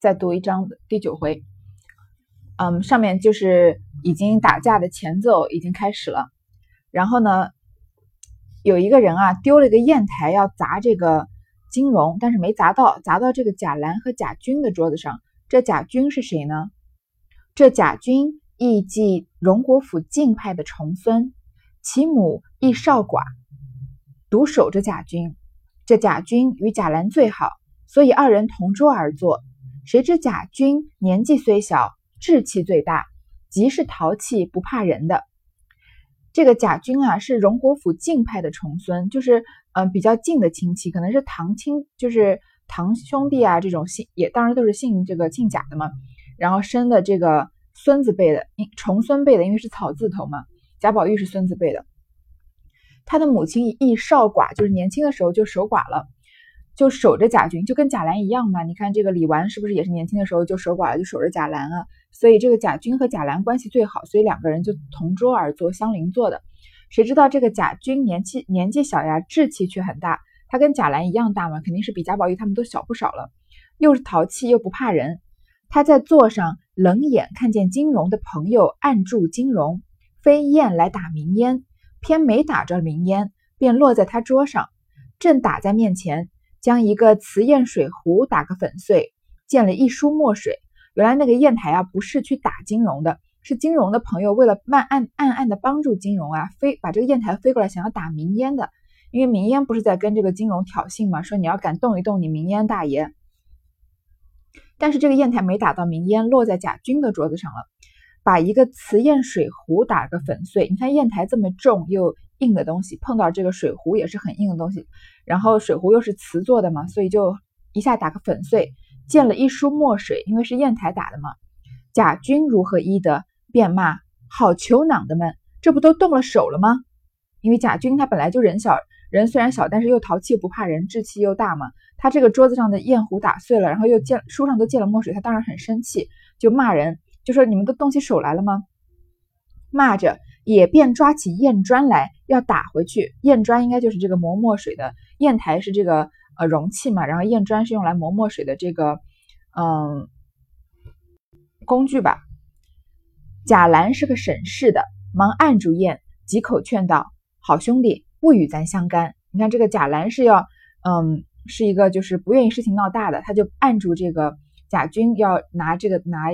再读一章第九回。嗯，上面就是已经打架的前奏已经开始了。然后呢，有一个人啊丢了一个砚台要砸这个金荣，但是没砸到，砸到这个贾兰和贾军的桌子上。这贾军是谁呢？这贾军亦即荣国府晋派的重孙，其母亦少寡，独守着贾军。这贾军与贾兰最好，所以二人同桌而坐。谁知贾军年纪虽小，志气最大，极是淘气不怕人的。这个贾军啊，是荣国府近派的重孙，就是嗯比较近的亲戚，可能是堂亲，就是堂兄弟啊这种姓，也当然都是姓这个姓贾的嘛。然后生的这个孙子辈的，重孙辈的，因为是草字头嘛。贾宝玉是孙子辈的。他的母亲亦少寡，就是年轻的时候就守寡了，就守着贾军，就跟贾兰一样嘛。你看这个李纨是不是也是年轻的时候就守寡了，就守着贾兰啊？所以这个贾军和贾兰关系最好，所以两个人就同桌而坐，相邻坐的。谁知道这个贾军年纪年纪小呀，志气却很大。他跟贾兰一样大嘛，肯定是比贾宝玉他们都小不少了。又是淘气又不怕人。他在座上冷眼看见金荣的朋友按住金荣，飞燕来打明烟。偏没打着明烟，便落在他桌上。正打在面前，将一个瓷砚水壶打个粉碎，溅了一梳墨水。原来那个砚台啊，不是去打金融的，是金融的朋友为了慢暗暗暗的帮助金融啊，飞把这个砚台飞过来，想要打明烟的。因为明烟不是在跟这个金融挑衅嘛，说你要敢动一动你明烟大爷。但是这个砚台没打到明烟，落在贾军的桌子上了。把一个瓷砚水壶打个粉碎，你看砚台这么重又硬的东西，碰到这个水壶也是很硬的东西，然后水壶又是瓷做的嘛，所以就一下打个粉碎，溅了一书墨水，因为是砚台打的嘛。贾军如何医得？便骂：好球囊的们，这不都动了手了吗？因为贾军他本来就人小，人虽然小，但是又淘气不怕人，志气又大嘛。他这个桌子上的砚壶打碎了，然后又溅书上都溅了墨水，他当然很生气，就骂人。就说你们都动起手来了吗？骂着，也便抓起砚砖来要打回去。砚砖应该就是这个磨墨水的，砚台是这个呃容器嘛，然后砚砖是用来磨墨水的这个嗯工具吧。贾兰是个省事的，忙按住砚，几口劝道：“好兄弟，不与咱相干。”你看这个贾兰是要嗯是一个就是不愿意事情闹大的，他就按住这个贾军要拿这个拿。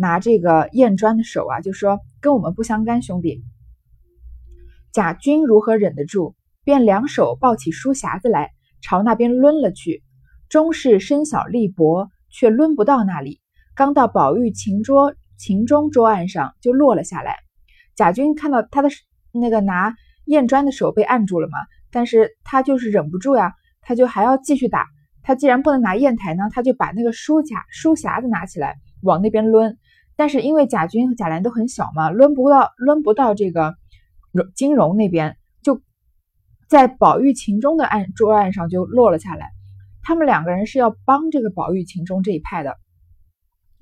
拿这个砚砖的手啊，就说跟我们不相干，兄弟。贾军如何忍得住？便两手抱起书匣子来，朝那边抡了去。终是身小力薄，却抡不到那里。刚到宝玉琴桌琴中桌案上，就落了下来。贾军看到他的那个拿砚砖的手被按住了嘛，但是他就是忍不住呀，他就还要继续打。他既然不能拿砚台呢，他就把那个书匣书匣子拿起来往那边抡。但是因为贾军和贾兰都很小嘛，抡不到，抡不到这个金荣那边，就在宝玉秦钟的案桌案上就落了下来。他们两个人是要帮这个宝玉秦钟这一派的，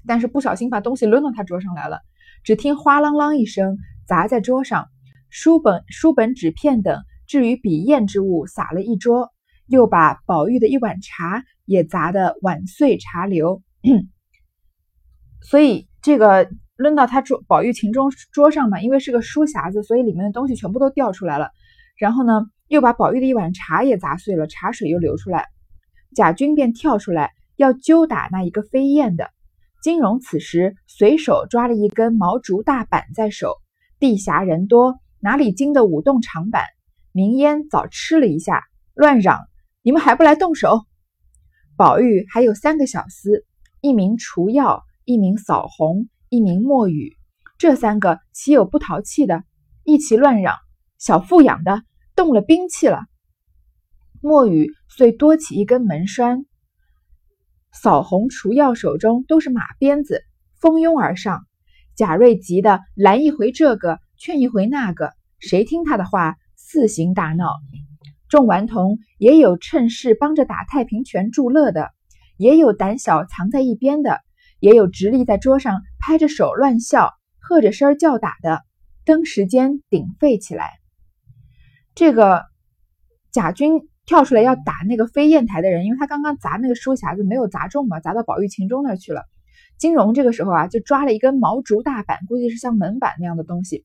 但是不小心把东西抡到他桌上来了。只听哗啷啷一声砸在桌上，书本、书本、纸片等至于笔砚之物洒了一桌，又把宝玉的一碗茶也砸得碗碎茶流，所以。这个抡到他桌宝玉琴中桌上嘛，因为是个书匣子，所以里面的东西全部都掉出来了。然后呢，又把宝玉的一碗茶也砸碎了，茶水又流出来。贾军便跳出来要揪打那一个飞燕的。金荣此时随手抓了一根毛竹大板在手，地狭人多，哪里经得舞动长板？明烟早吃了一下，乱嚷：“你们还不来动手？”宝玉还有三个小厮，一名除药。一名扫红，一名墨雨，这三个岂有不淘气的？一齐乱嚷：“小富养的，动了兵器了！”墨雨遂多起一根门栓，扫红、除药手中都是马鞭子，蜂拥而上。贾瑞急得拦一回这个，劝一回那个，谁听他的话？四行大闹。众顽童也有趁势帮着打太平拳助乐的，也有胆小藏在一边的。也有直立在桌上拍着手乱笑、喝着声叫打的，登时间鼎沸起来。这个贾军跳出来要打那个飞砚台的人，因为他刚刚砸那个书匣子没有砸中嘛，砸到宝玉、秦钟那儿去了。金荣这个时候啊，就抓了一根毛竹大板，估计是像门板那样的东西。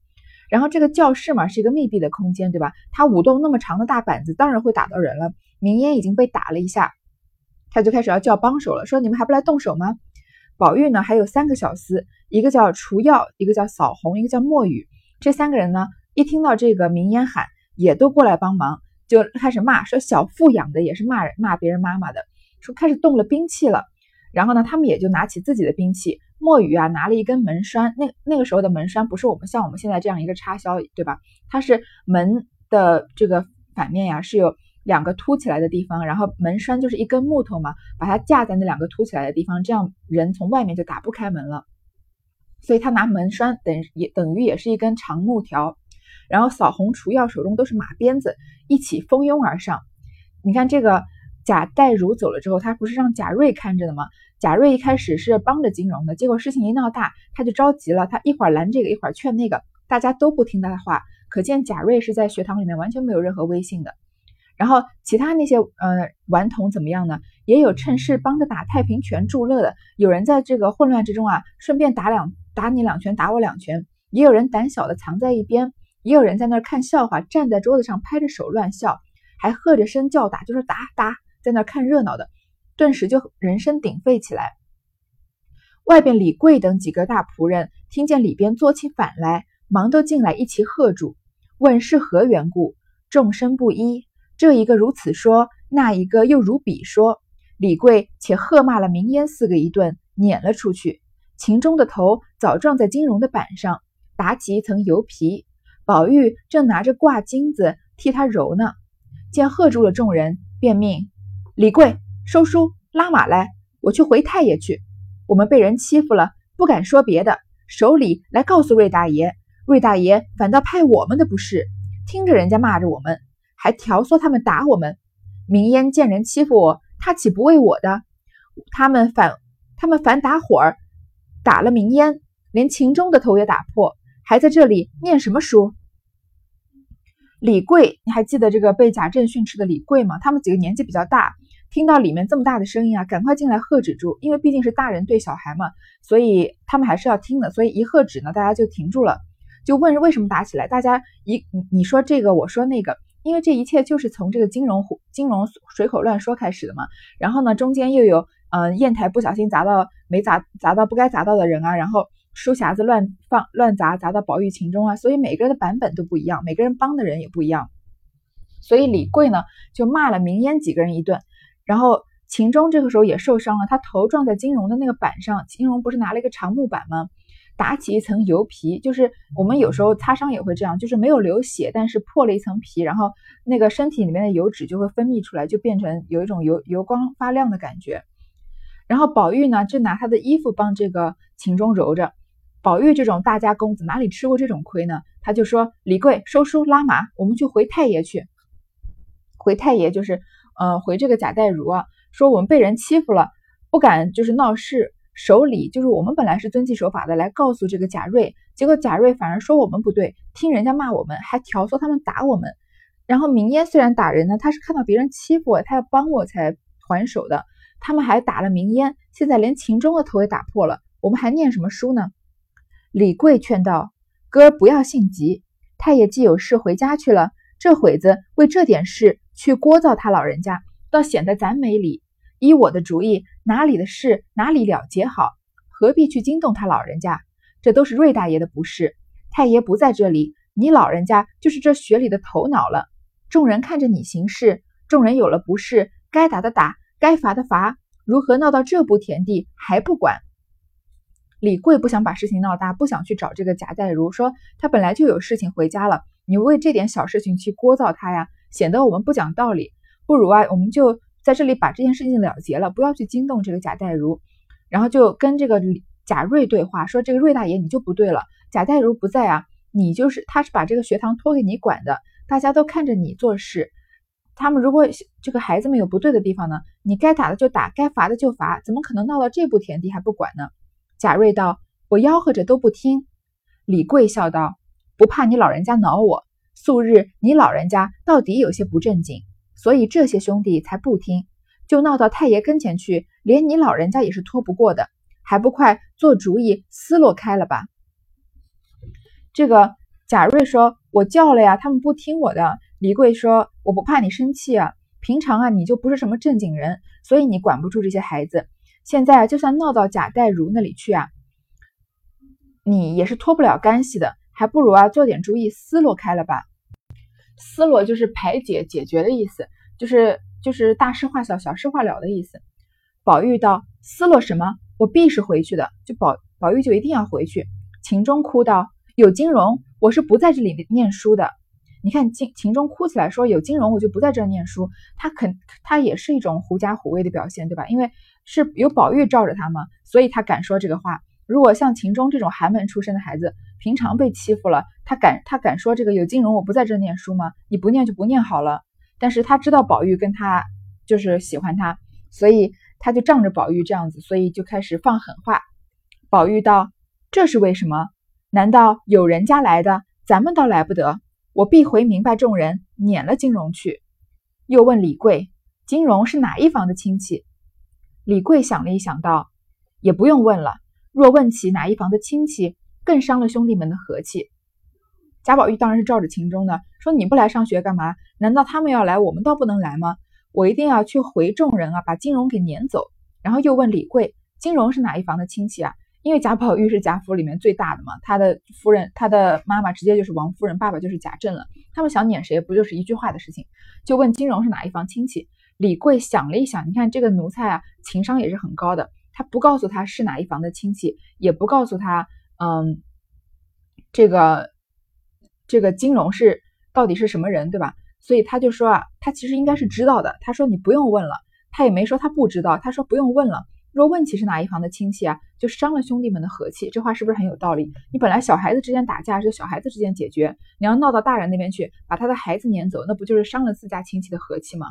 然后这个教室嘛，是一个密闭的空间，对吧？他舞动那么长的大板子，当然会打到人了。明烟已经被打了一下，他就开始要叫帮手了，说你们还不来动手吗？宝玉呢，还有三个小厮，一个叫除药，一个叫扫红，一个叫墨雨。这三个人呢，一听到这个名烟喊，也都过来帮忙，就开始骂，说小富养的也是骂人，骂别人妈妈的，说开始动了兵器了。然后呢，他们也就拿起自己的兵器。墨雨啊，拿了一根门栓，那那个时候的门栓不是我们像我们现在这样一个插销，对吧？它是门的这个反面呀，是有两个凸起来的地方，然后门栓就是一根木头嘛，把它架在那两个凸起来的地方，这样人从外面就打不开门了。所以他拿门栓等也等于也是一根长木条，然后扫红除药手中都是马鞭子，一起蜂拥而上。你看这个贾代儒走了之后，他不是让贾瑞看着的吗？贾瑞一开始是帮着金荣的，结果事情一闹大，他就着急了。他一会儿拦这个，一会儿劝那个，大家都不听他的话。可见贾瑞是在学堂里面完全没有任何威信的。然后其他那些呃顽童怎么样呢？也有趁势帮着打太平拳助乐的，有人在这个混乱之中啊，顺便打两打你两拳，打我两拳。也有人胆小的藏在一边，也有人在那儿看笑话，站在桌子上拍着手乱笑，还喝着声叫打，就是打打，在那儿看热闹的。顿时就人声鼎沸起来。外边李贵等几个大仆人听见里边作起反来，忙都进来一齐喝住，问是何缘故。众声不一，这一个如此说，那一个又如彼说。李贵且喝骂了明烟四个一顿，撵了出去。秦钟的头早撞在金荣的板上，打起一层油皮。宝玉正拿着挂金子替他揉呢，见喝住了众人，便命李贵。收书拉马来，我去回太爷去。我们被人欺负了，不敢说别的，守礼来告诉瑞大爷。瑞大爷反倒派我们的不是，听着人家骂着我们，还挑唆他们打我们。明烟见人欺负我，他岂不为我的？他们反他们反打伙儿，打了明烟，连秦钟的头也打破，还在这里念什么书？李贵，你还记得这个被贾政训斥的李贵吗？他们几个年纪比较大。听到里面这么大的声音啊，赶快进来喝止住，因为毕竟是大人对小孩嘛，所以他们还是要听的。所以一喝止呢，大家就停住了，就问为什么打起来。大家一你你说这个，我说那个，因为这一切就是从这个金融金融水口乱说开始的嘛。然后呢，中间又有嗯砚台不小心砸到没砸砸到不该砸到的人啊，然后书匣子乱放乱砸砸到宝玉情中啊，所以每个人的版本都不一样，每个人帮的人也不一样。所以李贵呢就骂了明烟几个人一顿。然后秦钟这个时候也受伤了，他头撞在金荣的那个板上，金荣不是拿了一个长木板吗？打起一层油皮，就是我们有时候擦伤也会这样，就是没有流血，但是破了一层皮，然后那个身体里面的油脂就会分泌出来，就变成有一种油油光发亮的感觉。然后宝玉呢，就拿他的衣服帮这个秦钟揉着。宝玉这种大家公子哪里吃过这种亏呢？他就说：“李贵收书拉马，我们去回太爷去。”回太爷就是。呃，回这个贾代儒啊，说我们被人欺负了，不敢就是闹事，守礼就是我们本来是遵纪守法的，来告诉这个贾瑞，结果贾瑞反而说我们不对，听人家骂我们，还挑唆他们打我们。然后明烟虽然打人呢，他是看到别人欺负我，他要帮我才还手的，他们还打了明烟，现在连秦钟的头也打破了，我们还念什么书呢？李贵劝道：“哥儿不要性急，太爷既有事回家去了，这会子为这点事。”去聒噪他老人家，倒显得咱没理。依我的主意，哪里的事哪里了结好，何必去惊动他老人家？这都是瑞大爷的不是。太爷不在这里，你老人家就是这学里的头脑了。众人看着你行事，众人有了不是，该打的打，该罚的罚，如何闹到这步田地还不管？李贵不想把事情闹大，不想去找这个贾代儒，说他本来就有事情回家了，你为这点小事情去聒噪他呀？显得我们不讲道理，不如啊，我们就在这里把这件事情了结了，不要去惊动这个贾代儒。然后就跟这个贾瑞对话，说这个瑞大爷你就不对了，贾代儒不在啊，你就是他是把这个学堂托给你管的，大家都看着你做事。他们如果这个孩子们有不对的地方呢，你该打的就打，该罚的就罚，怎么可能闹到这步田地还不管呢？贾瑞道：“我吆喝着都不听。”李贵笑道：“不怕你老人家恼我。”素日你老人家到底有些不正经，所以这些兄弟才不听，就闹到太爷跟前去，连你老人家也是拖不过的，还不快做主意撕落开了吧？这个贾瑞说：“我叫了呀，他们不听我的。”李贵说：“我不怕你生气啊，平常啊你就不是什么正经人，所以你管不住这些孩子。现在就算闹到贾代儒那里去啊，你也是脱不了干系的，还不如啊做点主意撕落开了吧。思落就是排解、解决的意思，就是就是大事化小、小事化了的意思。”宝玉道：“思落什么？我必是回去的。”就宝宝玉就一定要回去。秦钟哭道。有金荣，我是不在这里念书的。你看，秦秦钟哭起来说有金荣，我就不在这儿念书。他肯，他也是一种狐假虎威的表现，对吧？因为是有宝玉罩着他嘛，所以他敢说这个话。如果像秦钟这种寒门出身的孩子，平常被欺负了，他敢他敢说这个有金荣，我不在这念书吗？你不念就不念好了。但是他知道宝玉跟他就是喜欢他，所以他就仗着宝玉这样子，所以就开始放狠话。宝玉道：“这是为什么？”难道有人家来的，咱们倒来不得。我必回明白众人，撵了金荣去。又问李贵：“金荣是哪一房的亲戚？”李贵想了一想，道：“也不用问了。若问起哪一房的亲戚，更伤了兄弟们的和气。”贾宝玉当然是照着秦钟的，说：“你不来上学干嘛？难道他们要来，我们倒不能来吗？我一定要去回众人啊，把金荣给撵走。”然后又问李贵：“金荣是哪一房的亲戚啊？”因为贾宝玉是贾府里面最大的嘛，他的夫人，他的妈妈直接就是王夫人，爸爸就是贾政了。他们想撵谁，不就是一句话的事情？就问金荣是哪一房亲戚。李贵想了一想，你看这个奴才啊，情商也是很高的。他不告诉他是哪一房的亲戚，也不告诉他，嗯，这个这个金融是到底是什么人，对吧？所以他就说啊，他其实应该是知道的。他说你不用问了，他也没说他不知道，他说不用问了。若问起是哪一房的亲戚啊，就伤了兄弟们的和气。这话是不是很有道理？你本来小孩子之间打架是小孩子之间解决，你要闹到大人那边去，把他的孩子撵走，那不就是伤了自家亲戚的和气吗？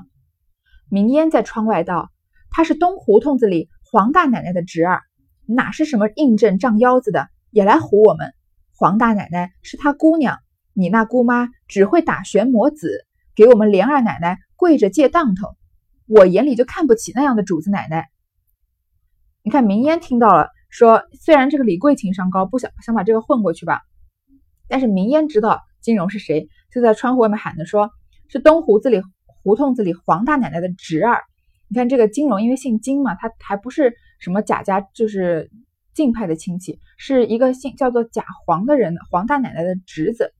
明烟在窗外道：“他是东胡同子里黄大奶奶的侄儿，哪是什么硬正仗腰子的，也来唬我们。黄大奶奶是他姑娘，你那姑妈只会打旋磨子，给我们莲二奶奶跪着借当头。我眼里就看不起那样的主子奶奶。”你看，明烟听到了，说虽然这个李贵情商高，不想想把这个混过去吧，但是明烟知道金荣是谁，就在窗户外面喊着，说是东胡子里胡同子里黄大奶奶的侄儿。你看这个金荣，因为姓金嘛，他还不是什么贾家，就是晋派的亲戚，是一个姓叫做贾黄的人，黄大奶奶的侄子。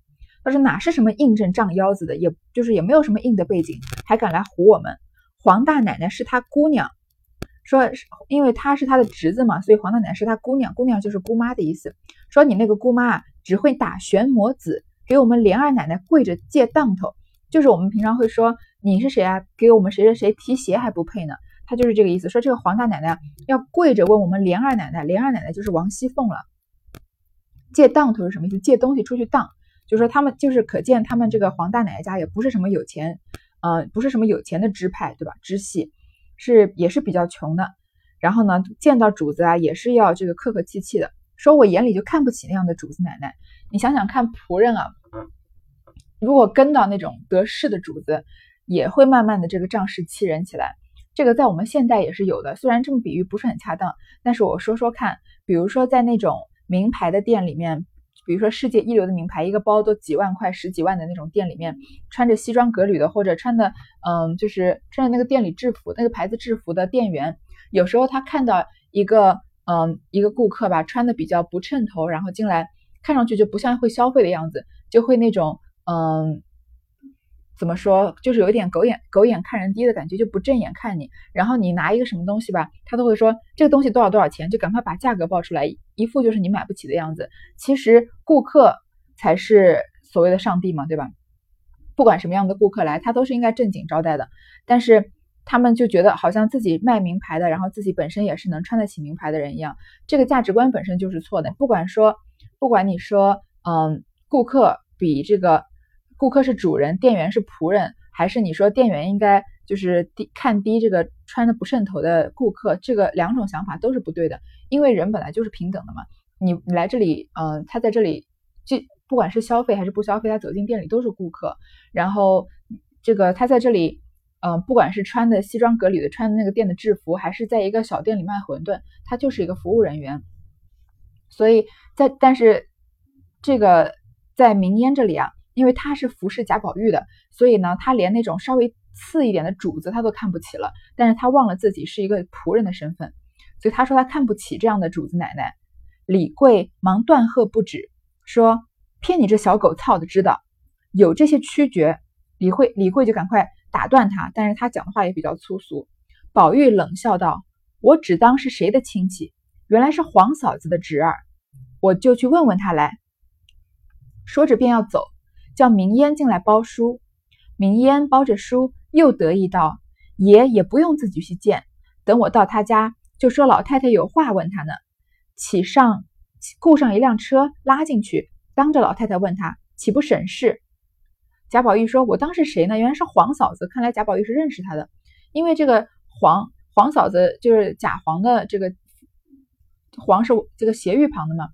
他说哪是什么硬正仗腰子的，也就是也没有什么硬的背景，还敢来唬我们。黄大奶奶是他姑娘。说，因为他是他的侄子嘛，所以黄大奶奶是他姑娘，姑娘就是姑妈的意思。说你那个姑妈啊，只会打旋磨子，给我们莲二奶奶跪着借当头，就是我们平常会说你是谁啊？给我们谁谁谁提鞋还不配呢？他就是这个意思。说这个黄大奶奶要跪着问我们莲二奶奶，莲二奶奶就是王熙凤了。借当头是什么意思？借东西出去当，就说他们就是可见他们这个黄大奶奶家也不是什么有钱，呃，不是什么有钱的支派，对吧？支系。是也是比较穷的，然后呢，见到主子啊，也是要这个客客气气的。说我眼里就看不起那样的主子奶奶。你想想看，仆人啊，如果跟到那种得势的主子，也会慢慢的这个仗势欺人起来。这个在我们现代也是有的，虽然这么比喻不是很恰当，但是我说说看，比如说在那种名牌的店里面。比如说世界一流的名牌，一个包都几万块、十几万的那种店里面，穿着西装革履的，或者穿的，嗯，就是穿着那个店里制服、那个牌子制服的店员，有时候他看到一个，嗯，一个顾客吧，穿的比较不称头，然后进来，看上去就不像会消费的样子，就会那种，嗯。怎么说，就是有一点狗眼狗眼看人低的感觉，就不正眼看你。然后你拿一个什么东西吧，他都会说这个东西多少多少钱，就赶快把价格报出来，一副就是你买不起的样子。其实顾客才是所谓的上帝嘛，对吧？不管什么样的顾客来，他都是应该正经招待的。但是他们就觉得好像自己卖名牌的，然后自己本身也是能穿得起名牌的人一样，这个价值观本身就是错的。不管说，不管你说，嗯，顾客比这个。顾客是主人，店员是仆人，还是你说店员应该就是低看低这个穿的不渗头的顾客？这个两种想法都是不对的，因为人本来就是平等的嘛。你你来这里，嗯，他在这里，就不管是消费还是不消费，他走进店里都是顾客。然后这个他在这里嗯，不管是穿的西装革履的，穿的那个店的制服，还是在一个小店里卖馄饨，他就是一个服务人员。所以在但是这个在明烟这里啊，因为他是服侍贾宝玉的，所以呢，他连那种稍微次一点的主子他都看不起了。但是他忘了自己是一个仆人的身份，所以他说他看不起这样的主子奶奶。李贵忙断喝不止，说：“骗你这小狗操的，知道有这些曲诀。”李慧李贵就赶快打断他，但是他讲的话也比较粗俗。宝玉冷笑道：“我只当是谁的亲戚，原来是黄嫂子的侄儿，我就去问问他来。”说着便要走，叫明烟进来包书。明烟包着书，又得意道：“爷也不用自己去见，等我到他家，就说老太太有话问他呢。起上雇上一辆车拉进去，当着老太太问他，岂不省事？”贾宝玉说：“我当是谁呢？原来是黄嫂子。看来贾宝玉是认识她的，因为这个黄黄嫂子就是贾黄的这个黄是这个斜玉旁的嘛，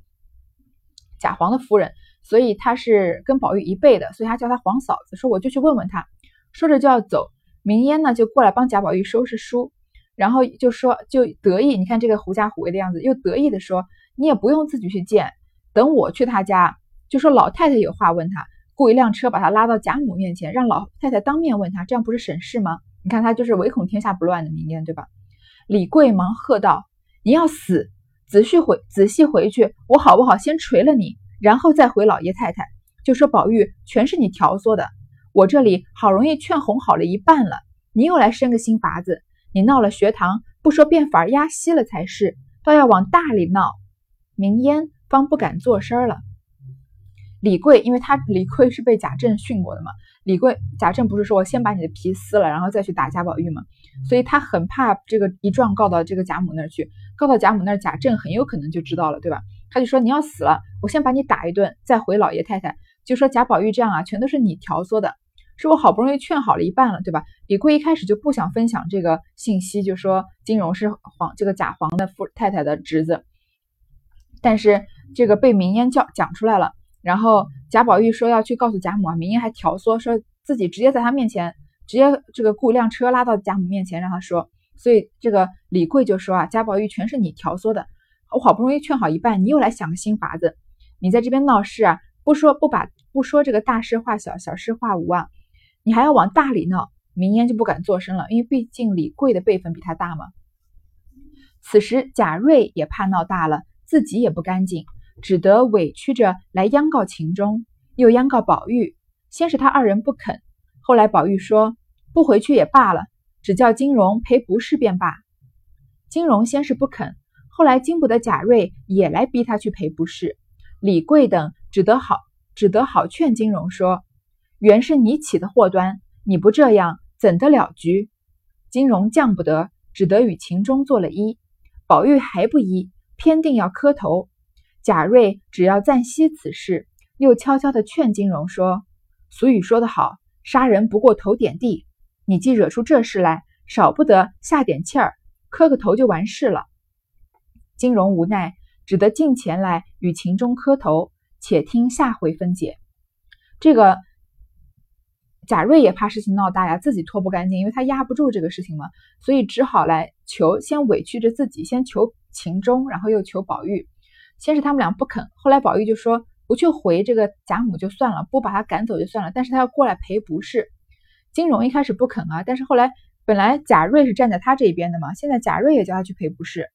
贾黄的夫人，所以他是跟宝玉一辈的，所以他叫她黄嫂子。说我就去问问她。说着就要走，明烟呢就过来帮贾宝玉收拾书，然后就说就得意，你看这个狐假虎威的样子，又得意的说：你也不用自己去见，等我去他家，就说老太太有话问他。”雇一辆车把他拉到贾母面前，让老太太当面问他，这样不是省事吗？你看他就是唯恐天下不乱的明烟，对吧？李贵忙喝道：“你要死！仔细回仔细回去，我好不好先捶了你，然后再回老爷太太，就说宝玉全是你挑唆的。我这里好容易劝哄好了一半了，你又来生个新法子，你闹了学堂，不说变法压息了才是，倒要往大里闹。”明烟方不敢作声了。李贵，因为他李贵是被贾政训过的嘛。李贵，贾政不是说我先把你的皮撕了，然后再去打贾宝玉嘛？所以他很怕这个一状告到这个贾母那儿去，告到贾母那儿，贾政很有可能就知道了，对吧？他就说你要死了，我先把你打一顿，再回老爷太太，就说贾宝玉这样啊，全都是你挑唆的，是我好不容易劝好了一半了，对吧？李贵一开始就不想分享这个信息，就说金荣是皇这个贾皇的夫太太的侄子，但是这个被明烟叫讲出来了。然后贾宝玉说要去告诉贾母啊，明烟还挑唆说自己直接在他面前，直接这个雇一辆车拉到贾母面前让他说，所以这个李贵就说啊，贾宝玉全是你挑唆的，我好不容易劝好一半，你又来想个新法子，你在这边闹事啊，不说不把不说这个大事化小，小事化无啊，你还要往大里闹，明烟就不敢作声了，因为毕竟李贵的辈分比他大嘛。此时贾瑞也怕闹大了，自己也不干净。只得委屈着来央告秦钟，又央告宝玉。先是他二人不肯，后来宝玉说不回去也罢了，只叫金荣赔不是便罢。金荣先是不肯，后来经不得贾瑞也来逼他去赔不是。李贵等只得好，只得好劝金荣说：“原是你起的祸端，你不这样怎得了局？”金荣犟不得，只得与秦钟做了揖。宝玉还不依，偏定要磕头。贾瑞只要暂息此事，又悄悄地劝金荣说：“俗语说得好，杀人不过头点地。你既惹出这事来，少不得下点气儿，磕个头就完事了。”金荣无奈，只得进前来与秦钟磕头，且听下回分解。这个贾瑞也怕事情闹大呀，自己脱不干净，因为他压不住这个事情嘛，所以只好来求，先委屈着自己，先求秦钟，然后又求宝玉。先是他们俩不肯，后来宝玉就说不去回这个贾母就算了，不把他赶走就算了，但是他要过来赔不是。金荣一开始不肯啊，但是后来本来贾瑞是站在他这边的嘛，现在贾瑞也叫他去赔不是，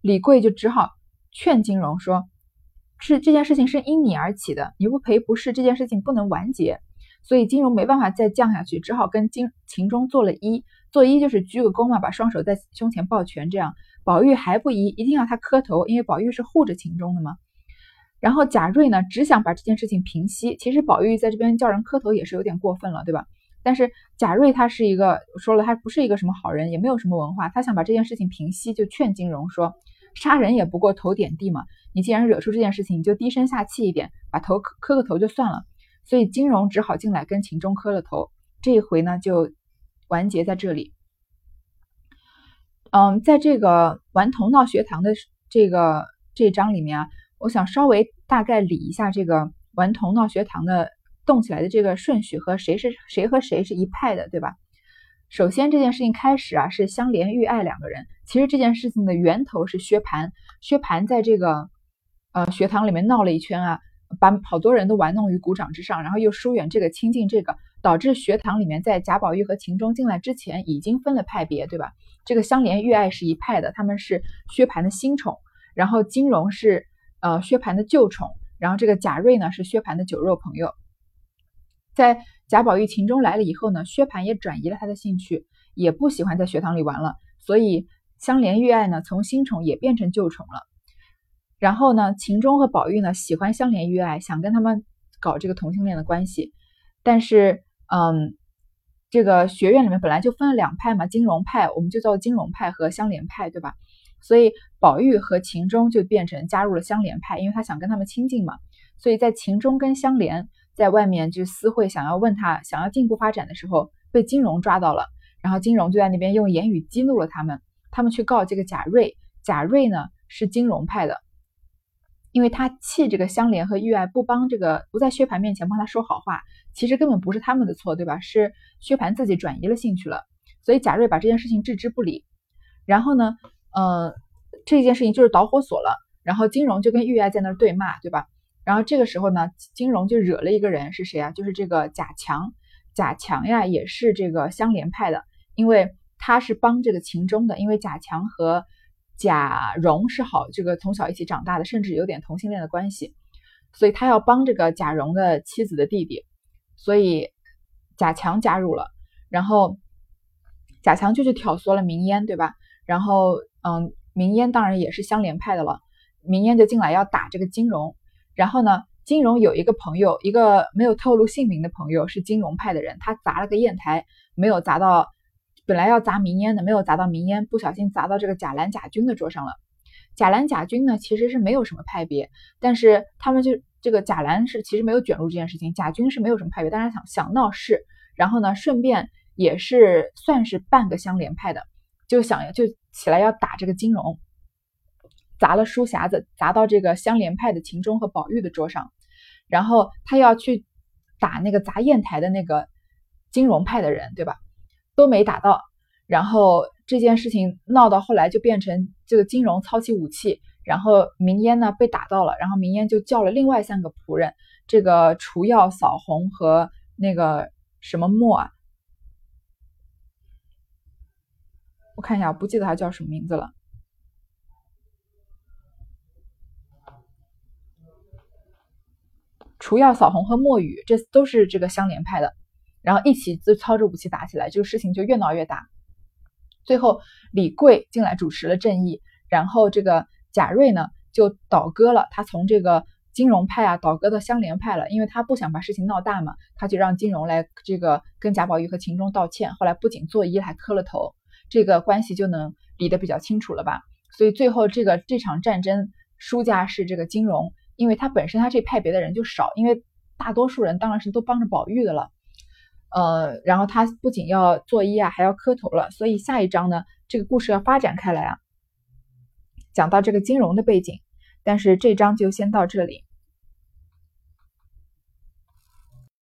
李贵就只好劝金荣说，是这件事情是因你而起的，你不赔不是，这件事情不能完结，所以金荣没办法再降下去，只好跟金秦钟做了揖，作揖就是鞠个躬嘛，把双手在胸前抱拳这样。宝玉还不依，一定要他磕头，因为宝玉是护着秦钟的嘛。然后贾瑞呢，只想把这件事情平息。其实宝玉在这边叫人磕头也是有点过分了，对吧？但是贾瑞他是一个说了，他不是一个什么好人，也没有什么文化，他想把这件事情平息，就劝金荣说：“杀人也不过头点地嘛，你既然惹出这件事情，你就低声下气一点，把头磕磕个头就算了。”所以金荣只好进来跟秦钟磕了头。这一回呢，就完结在这里。嗯，在这个顽童闹学堂的这个这章里面啊，我想稍微大概理一下这个顽童闹学堂的动起来的这个顺序和谁是谁和谁是一派的，对吧？首先这件事情开始啊是香莲玉爱两个人，其实这件事情的源头是薛蟠，薛蟠在这个呃学堂里面闹了一圈啊，把好多人都玩弄于股掌之上，然后又疏远这个亲近这个，导致学堂里面在贾宝玉和秦钟进来之前已经分了派别，对吧？这个香莲玉爱是一派的，他们是薛蟠的新宠，然后金荣是呃薛蟠的旧宠，然后这个贾瑞呢是薛蟠的酒肉朋友，在。贾宝玉、秦钟来了以后呢，薛蟠也转移了他的兴趣，也不喜欢在学堂里玩了。所以香莲玉爱呢，从新宠也变成旧宠了。然后呢，秦钟和宝玉呢，喜欢香莲玉爱，想跟他们搞这个同性恋的关系。但是，嗯，这个学院里面本来就分了两派嘛，金融派，我们就叫金融派和香莲派，对吧？所以宝玉和秦钟就变成加入了香莲派，因为他想跟他们亲近嘛。所以在秦钟跟香莲。在外面就私会，想要问他，想要进一步发展的时候，被金融抓到了，然后金融就在那边用言语激怒了他们，他们去告这个贾瑞，贾瑞呢是金融派的，因为他气这个香莲和玉爱不帮这个不在薛蟠面前帮他说好话，其实根本不是他们的错，对吧？是薛蟠自己转移了兴趣了，所以贾瑞把这件事情置之不理，然后呢，呃，这件事情就是导火索了，然后金荣就跟玉爱在那儿对骂，对吧？然后这个时候呢，金荣就惹了一个人，是谁啊？就是这个贾强。贾强呀，也是这个香莲派的，因为他是帮这个秦钟的。因为贾强和贾蓉是好，这个从小一起长大的，甚至有点同性恋的关系，所以他要帮这个贾蓉的妻子的弟弟，所以贾强加入了。然后贾强就去挑唆了明烟，对吧？然后嗯，明烟当然也是香莲派的了，明烟就进来要打这个金荣。然后呢，金荣有一个朋友，一个没有透露姓名的朋友，是金融派的人。他砸了个砚台，没有砸到，本来要砸明烟的，没有砸到明烟，不小心砸到这个贾兰、贾军的桌上了。贾兰、贾军呢，其实是没有什么派别，但是他们就这个贾兰是其实没有卷入这件事情，贾军是没有什么派别，但是想想闹事，然后呢，顺便也是算是半个相连派的，就想就起来要打这个金荣。砸了书匣子，砸到这个香莲派的秦钟和宝玉的桌上，然后他要去打那个砸砚台的那个金融派的人，对吧？都没打到，然后这件事情闹到后来就变成这个金融操起武器，然后明烟呢被打到了，然后明烟就叫了另外三个仆人，这个除药扫红和那个什么墨啊，我看一下，我不记得他叫什么名字了。除药扫红和墨雨，这都是这个相连派的，然后一起就操着武器打起来，这个事情就越闹越大。最后李贵进来主持了正义，然后这个贾瑞呢就倒戈了，他从这个金融派啊倒戈到香莲派了，因为他不想把事情闹大嘛，他就让金融来这个跟贾宝玉和秦钟道歉，后来不仅作揖还磕了头，这个关系就能理得比较清楚了吧？所以最后这个这场战争输家是这个金融。因为他本身他这派别的人就少，因为大多数人当然是都帮着宝玉的了，呃，然后他不仅要作揖啊，还要磕头了，所以下一章呢，这个故事要发展开来啊，讲到这个金融的背景，但是这章就先到这里。